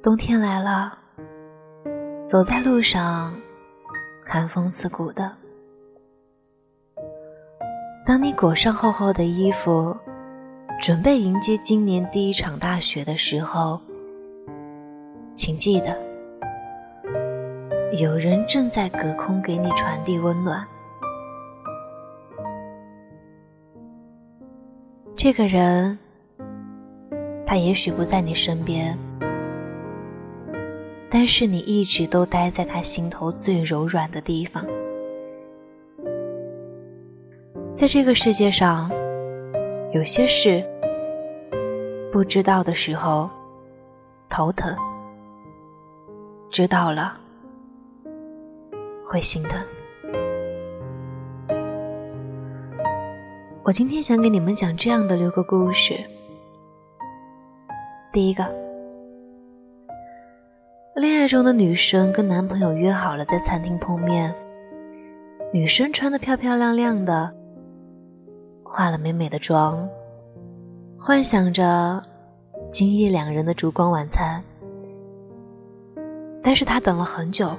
冬天来了，走在路上，寒风刺骨的。当你裹上厚厚的衣服，准备迎接今年第一场大雪的时候，请记得，有人正在隔空给你传递温暖。这个人，他也许不在你身边。但是你一直都待在他心头最柔软的地方。在这个世界上，有些事不知道的时候头疼，知道了会心疼。我今天想给你们讲这样的六个故事。第一个。恋爱中的女生跟男朋友约好了在餐厅碰面，女生穿的漂漂亮亮的，化了美美的妆，幻想着今夜两人的烛光晚餐。但是她等了很久，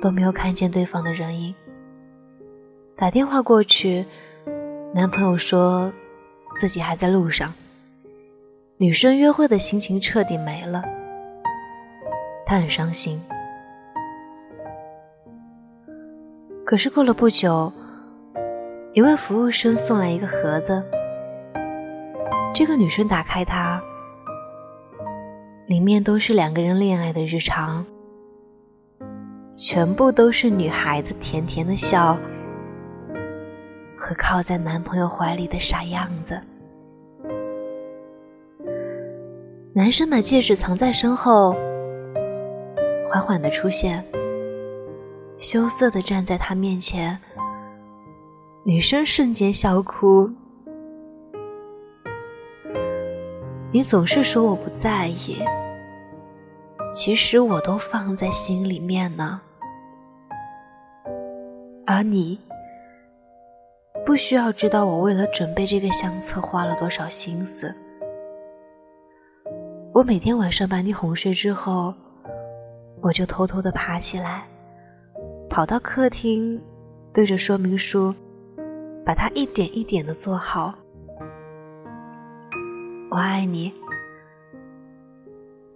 都没有看见对方的人影。打电话过去，男朋友说自己还在路上，女生约会的心情彻底没了。他很伤心，可是过了不久，一位服务生送来一个盒子。这个女生打开它，里面都是两个人恋爱的日常，全部都是女孩子甜甜的笑和靠在男朋友怀里的傻样子。男生把戒指藏在身后。缓缓的出现，羞涩的站在他面前，女生瞬间笑哭。你总是说我不在意，其实我都放在心里面呢。而你，不需要知道我为了准备这个相册花了多少心思。我每天晚上把你哄睡之后。我就偷偷的爬起来，跑到客厅，对着说明书，把它一点一点的做好。我爱你，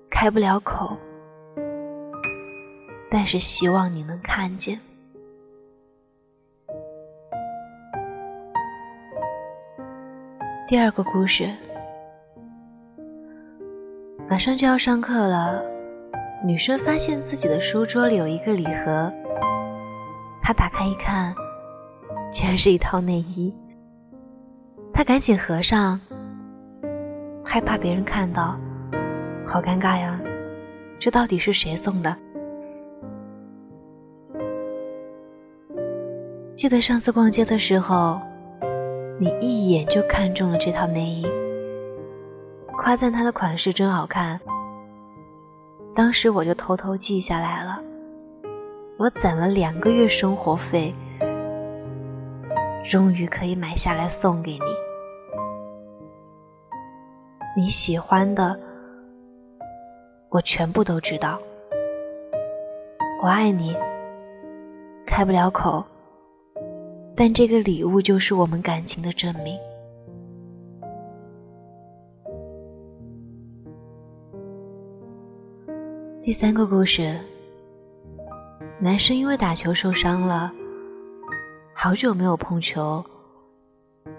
开不了口，但是希望你能看见。第二个故事，马上就要上课了。女生发现自己的书桌里有一个礼盒，她打开一看，居然是一套内衣。她赶紧合上，害怕别人看到，好尴尬呀！这到底是谁送的？记得上次逛街的时候，你一眼就看中了这套内衣，夸赞它的款式真好看。当时我就偷偷记下来了，我攒了两个月生活费，终于可以买下来送给你。你喜欢的，我全部都知道。我爱你，开不了口，但这个礼物就是我们感情的证明。第三个故事，男生因为打球受伤了，好久没有碰球，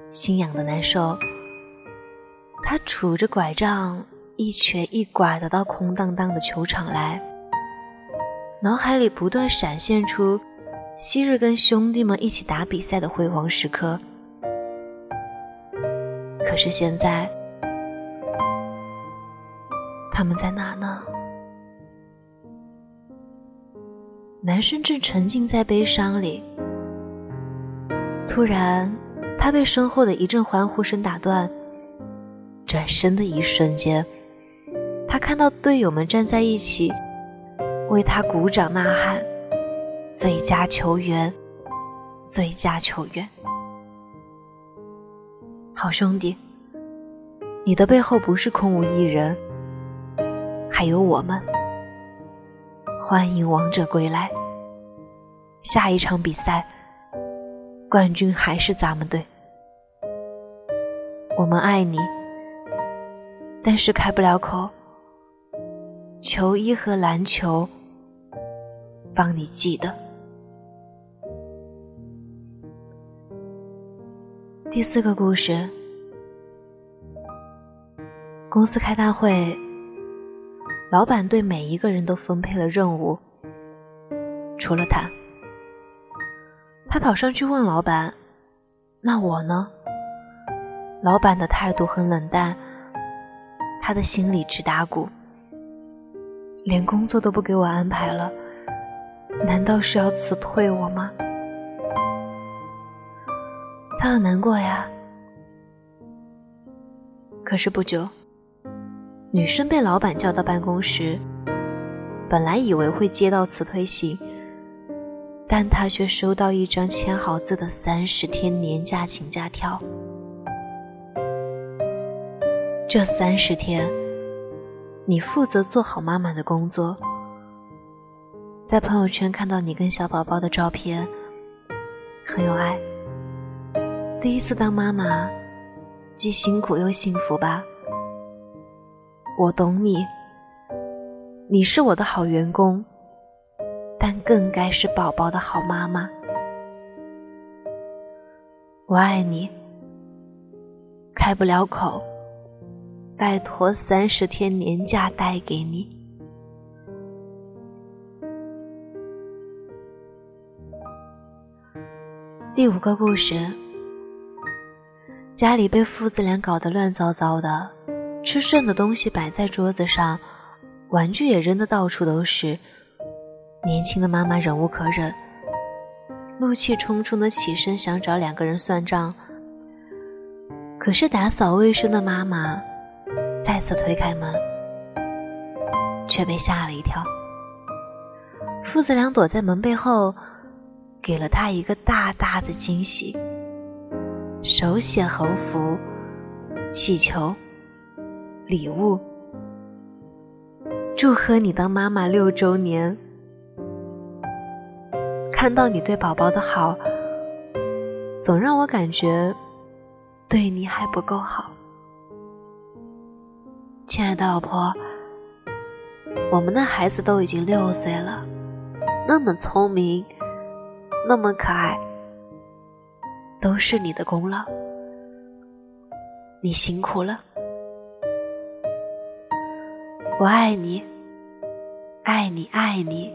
心痒的难受。他杵着拐杖，一瘸一拐的到空荡荡的球场来，脑海里不断闪现出昔日跟兄弟们一起打比赛的辉煌时刻。可是现在，他们在哪呢？男生正沉浸在悲伤里，突然，他被身后的一阵欢呼声打断。转身的一瞬间，他看到队友们站在一起，为他鼓掌呐喊：“最佳球员，最佳球员！”好兄弟，你的背后不是空无一人，还有我们。欢迎王者归来！下一场比赛，冠军还是咱们队。我们爱你，但是开不了口。球衣和篮球，帮你记得。第四个故事，公司开大会。老板对每一个人都分配了任务，除了他。他跑上去问老板：“那我呢？”老板的态度很冷淡，他的心里直打鼓，连工作都不给我安排了，难道是要辞退我吗？他很难过呀。可是不久。女生被老板叫到办公室，本来以为会接到辞退信，但他却收到一张签好字的三十天年假请假条。这三十天，你负责做好妈妈的工作。在朋友圈看到你跟小宝宝的照片，很有爱。第一次当妈妈，既辛苦又幸福吧。我懂你，你是我的好员工，但更该是宝宝的好妈妈。我爱你，开不了口，拜托三十天年假带给你。第五个故事，家里被父子俩搞得乱糟糟的。吃剩的东西摆在桌子上，玩具也扔得到处都是。年轻的妈妈忍无可忍，怒气冲冲的起身想找两个人算账。可是打扫卫生的妈妈再次推开门，却被吓了一跳。父子俩躲在门背后，给了他一个大大的惊喜：手写横幅，气球。礼物，祝贺你当妈妈六周年。看到你对宝宝的好，总让我感觉对你还不够好。亲爱的老婆，我们的孩子都已经六岁了，那么聪明，那么可爱，都是你的功劳，你辛苦了。我爱你，爱你，爱你，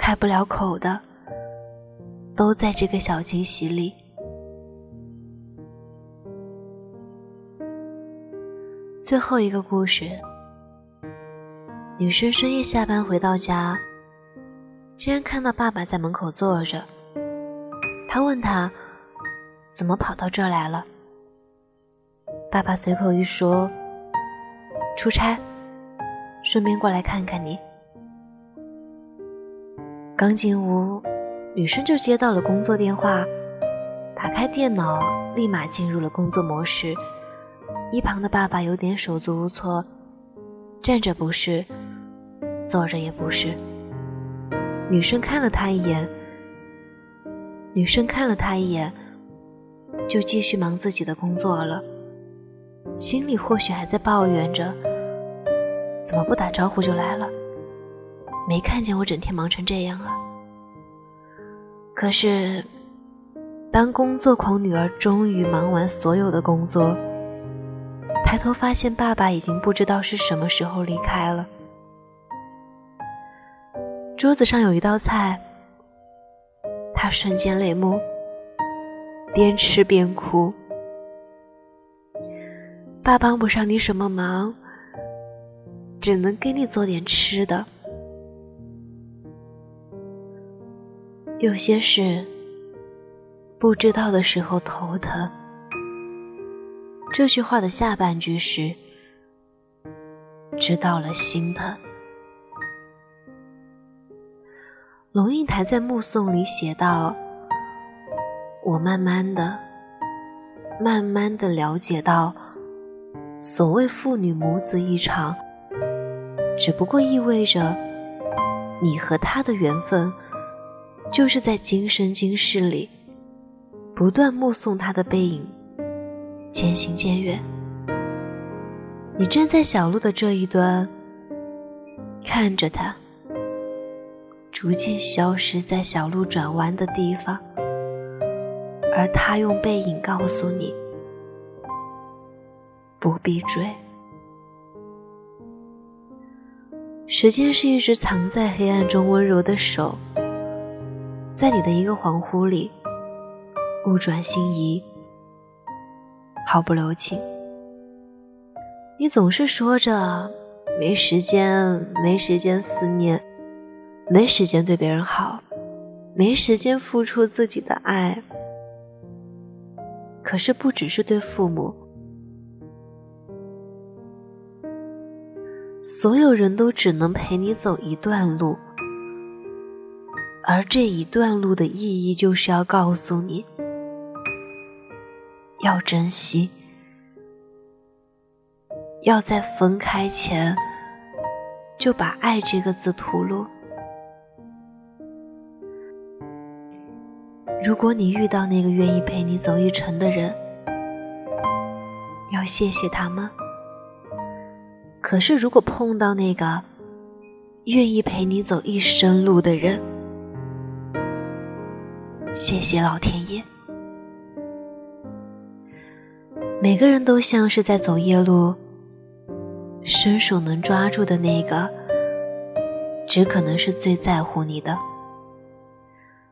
开不了口的，都在这个小惊喜里。最后一个故事，女生深夜下班回到家，竟然看到爸爸在门口坐着。她问他，怎么跑到这来了？爸爸随口一说，出差。顺便过来看看你。刚进屋，女生就接到了工作电话，打开电脑，立马进入了工作模式。一旁的爸爸有点手足无措，站着不是，坐着也不是。女生看了他一眼，女生看了他一眼，就继续忙自己的工作了，心里或许还在抱怨着。怎么不打招呼就来了？没看见我整天忙成这样啊！可是，当工作狂女儿终于忙完所有的工作，抬头发现爸爸已经不知道是什么时候离开了。桌子上有一道菜，她瞬间泪目，边吃边哭。爸帮不上你什么忙。只能给你做点吃的。有些事不知道的时候头疼。这句话的下半句是知道了心疼。龙应台在《目送》里写道：“我慢慢的、慢慢的了解到，所谓父女母子一场。”只不过意味着你和他的缘分，就是在今生今世里不断目送他的背影渐行渐远。你站在小路的这一端，看着他逐渐消失在小路转弯的地方，而他用背影告诉你。不必追。时间是一只藏在黑暗中温柔的手，在你的一个恍惚里，物转星移，毫不留情。你总是说着没时间，没时间思念，没时间对别人好，没时间付出自己的爱。可是不只是对父母。所有人都只能陪你走一段路，而这一段路的意义就是要告诉你，要珍惜，要在分开前就把“爱”这个字吐露。如果你遇到那个愿意陪你走一程的人，要谢谢他们。可是，如果碰到那个愿意陪你走一生路的人，谢谢老天爷。每个人都像是在走夜路，伸手能抓住的那个，只可能是最在乎你的。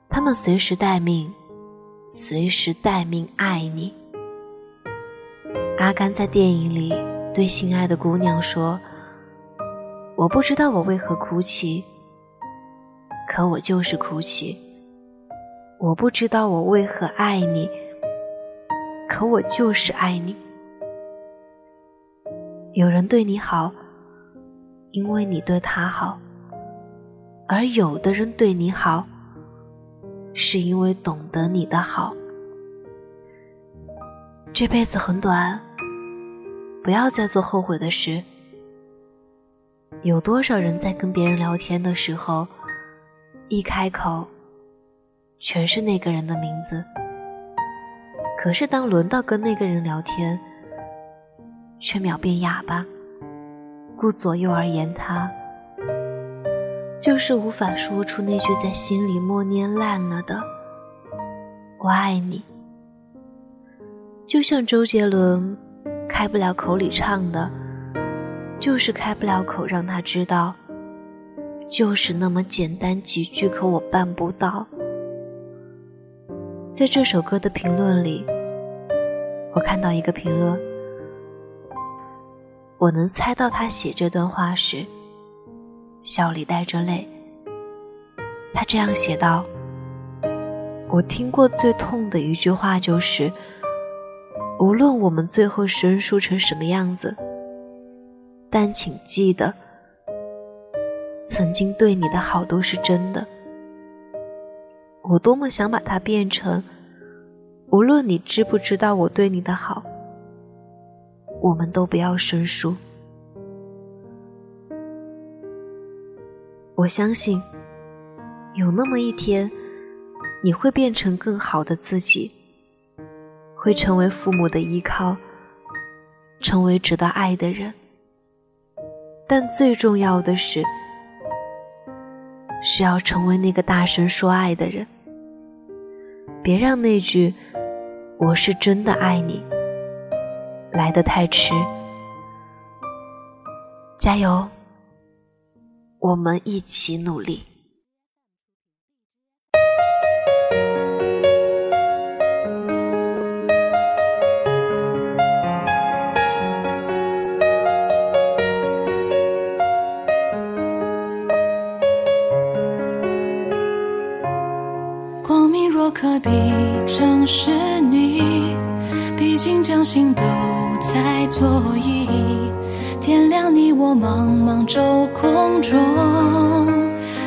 他们随时待命，随时待命爱你。阿甘在电影里。对心爱的姑娘说：“我不知道我为何哭泣，可我就是哭泣。我不知道我为何爱你，可我就是爱你。有人对你好，因为你对他好；而有的人对你好，是因为懂得你的好。这辈子很短。”不要再做后悔的事。有多少人在跟别人聊天的时候，一开口，全是那个人的名字。可是当轮到跟那个人聊天，却秒变哑巴，顾左右而言他，就是无法说出那句在心里默念烂了的“我爱你”。就像周杰伦。开不了口里唱的，就是开不了口让他知道，就是那么简单几句，可我办不到。在这首歌的评论里，我看到一个评论，我能猜到他写这段话时，笑里带着泪。他这样写道：“我听过最痛的一句话就是。”无论我们最后生疏成什么样子，但请记得，曾经对你的好都是真的。我多么想把它变成，无论你知不知道我对你的好，我们都不要生疏。我相信，有那么一天，你会变成更好的自己。会成为父母的依靠，成为值得爱的人。但最重要的是，是要成为那个大声说爱的人。别让那句“我是真的爱你”来得太迟。加油，我们一起努力。可比成是你，毕竟将心都在左右。天亮，你我茫茫周空中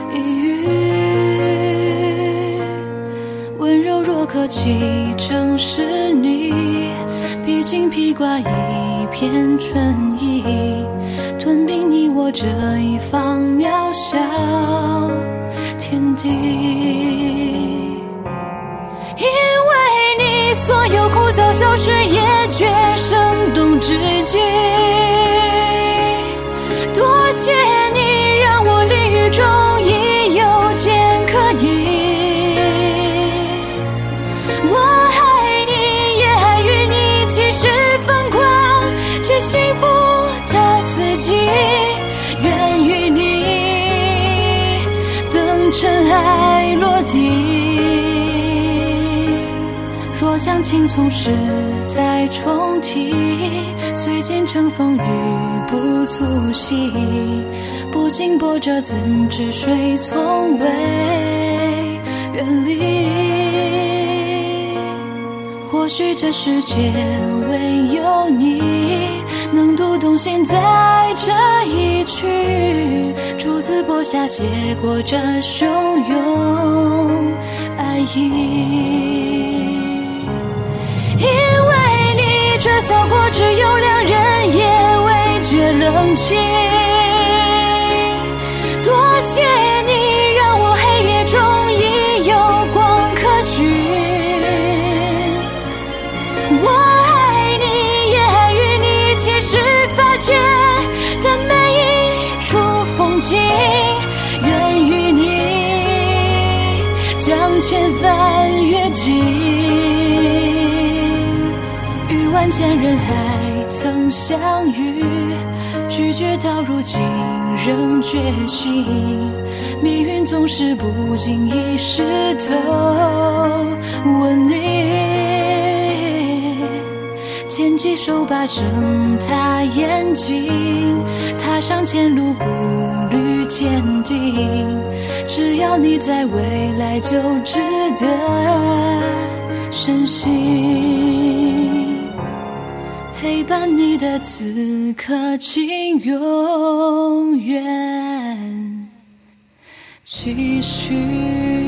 一隅。温柔若可寄成是你，毕竟披挂一片春意。吞并你我这一方渺小天地。所有枯燥小事也觉生动至极。多谢你，让我淋雨中已有见可以。我爱你，也爱与你，其实疯狂却幸福的自己。愿与你等尘埃落地。若将青葱时再重提，虽见乘风雨不足惜，不经波折怎知水从未远离？或许这世间唯有你能读懂现在这一曲，朱字拨下写过这汹涌爱意。因为你这笑过，只有两人也未觉冷清。多谢你，让我黑夜中已有光可寻。我爱你，也爱与你，其实发觉的每一处风景，愿与你将千帆千人海曾相遇，拒绝到如今仍觉醒。命运总是不经意湿透吻你，牵起手把睁大眼睛，踏上前路步履坚定。只要你在，未来就值得深信。陪伴你的此刻，请永远继续。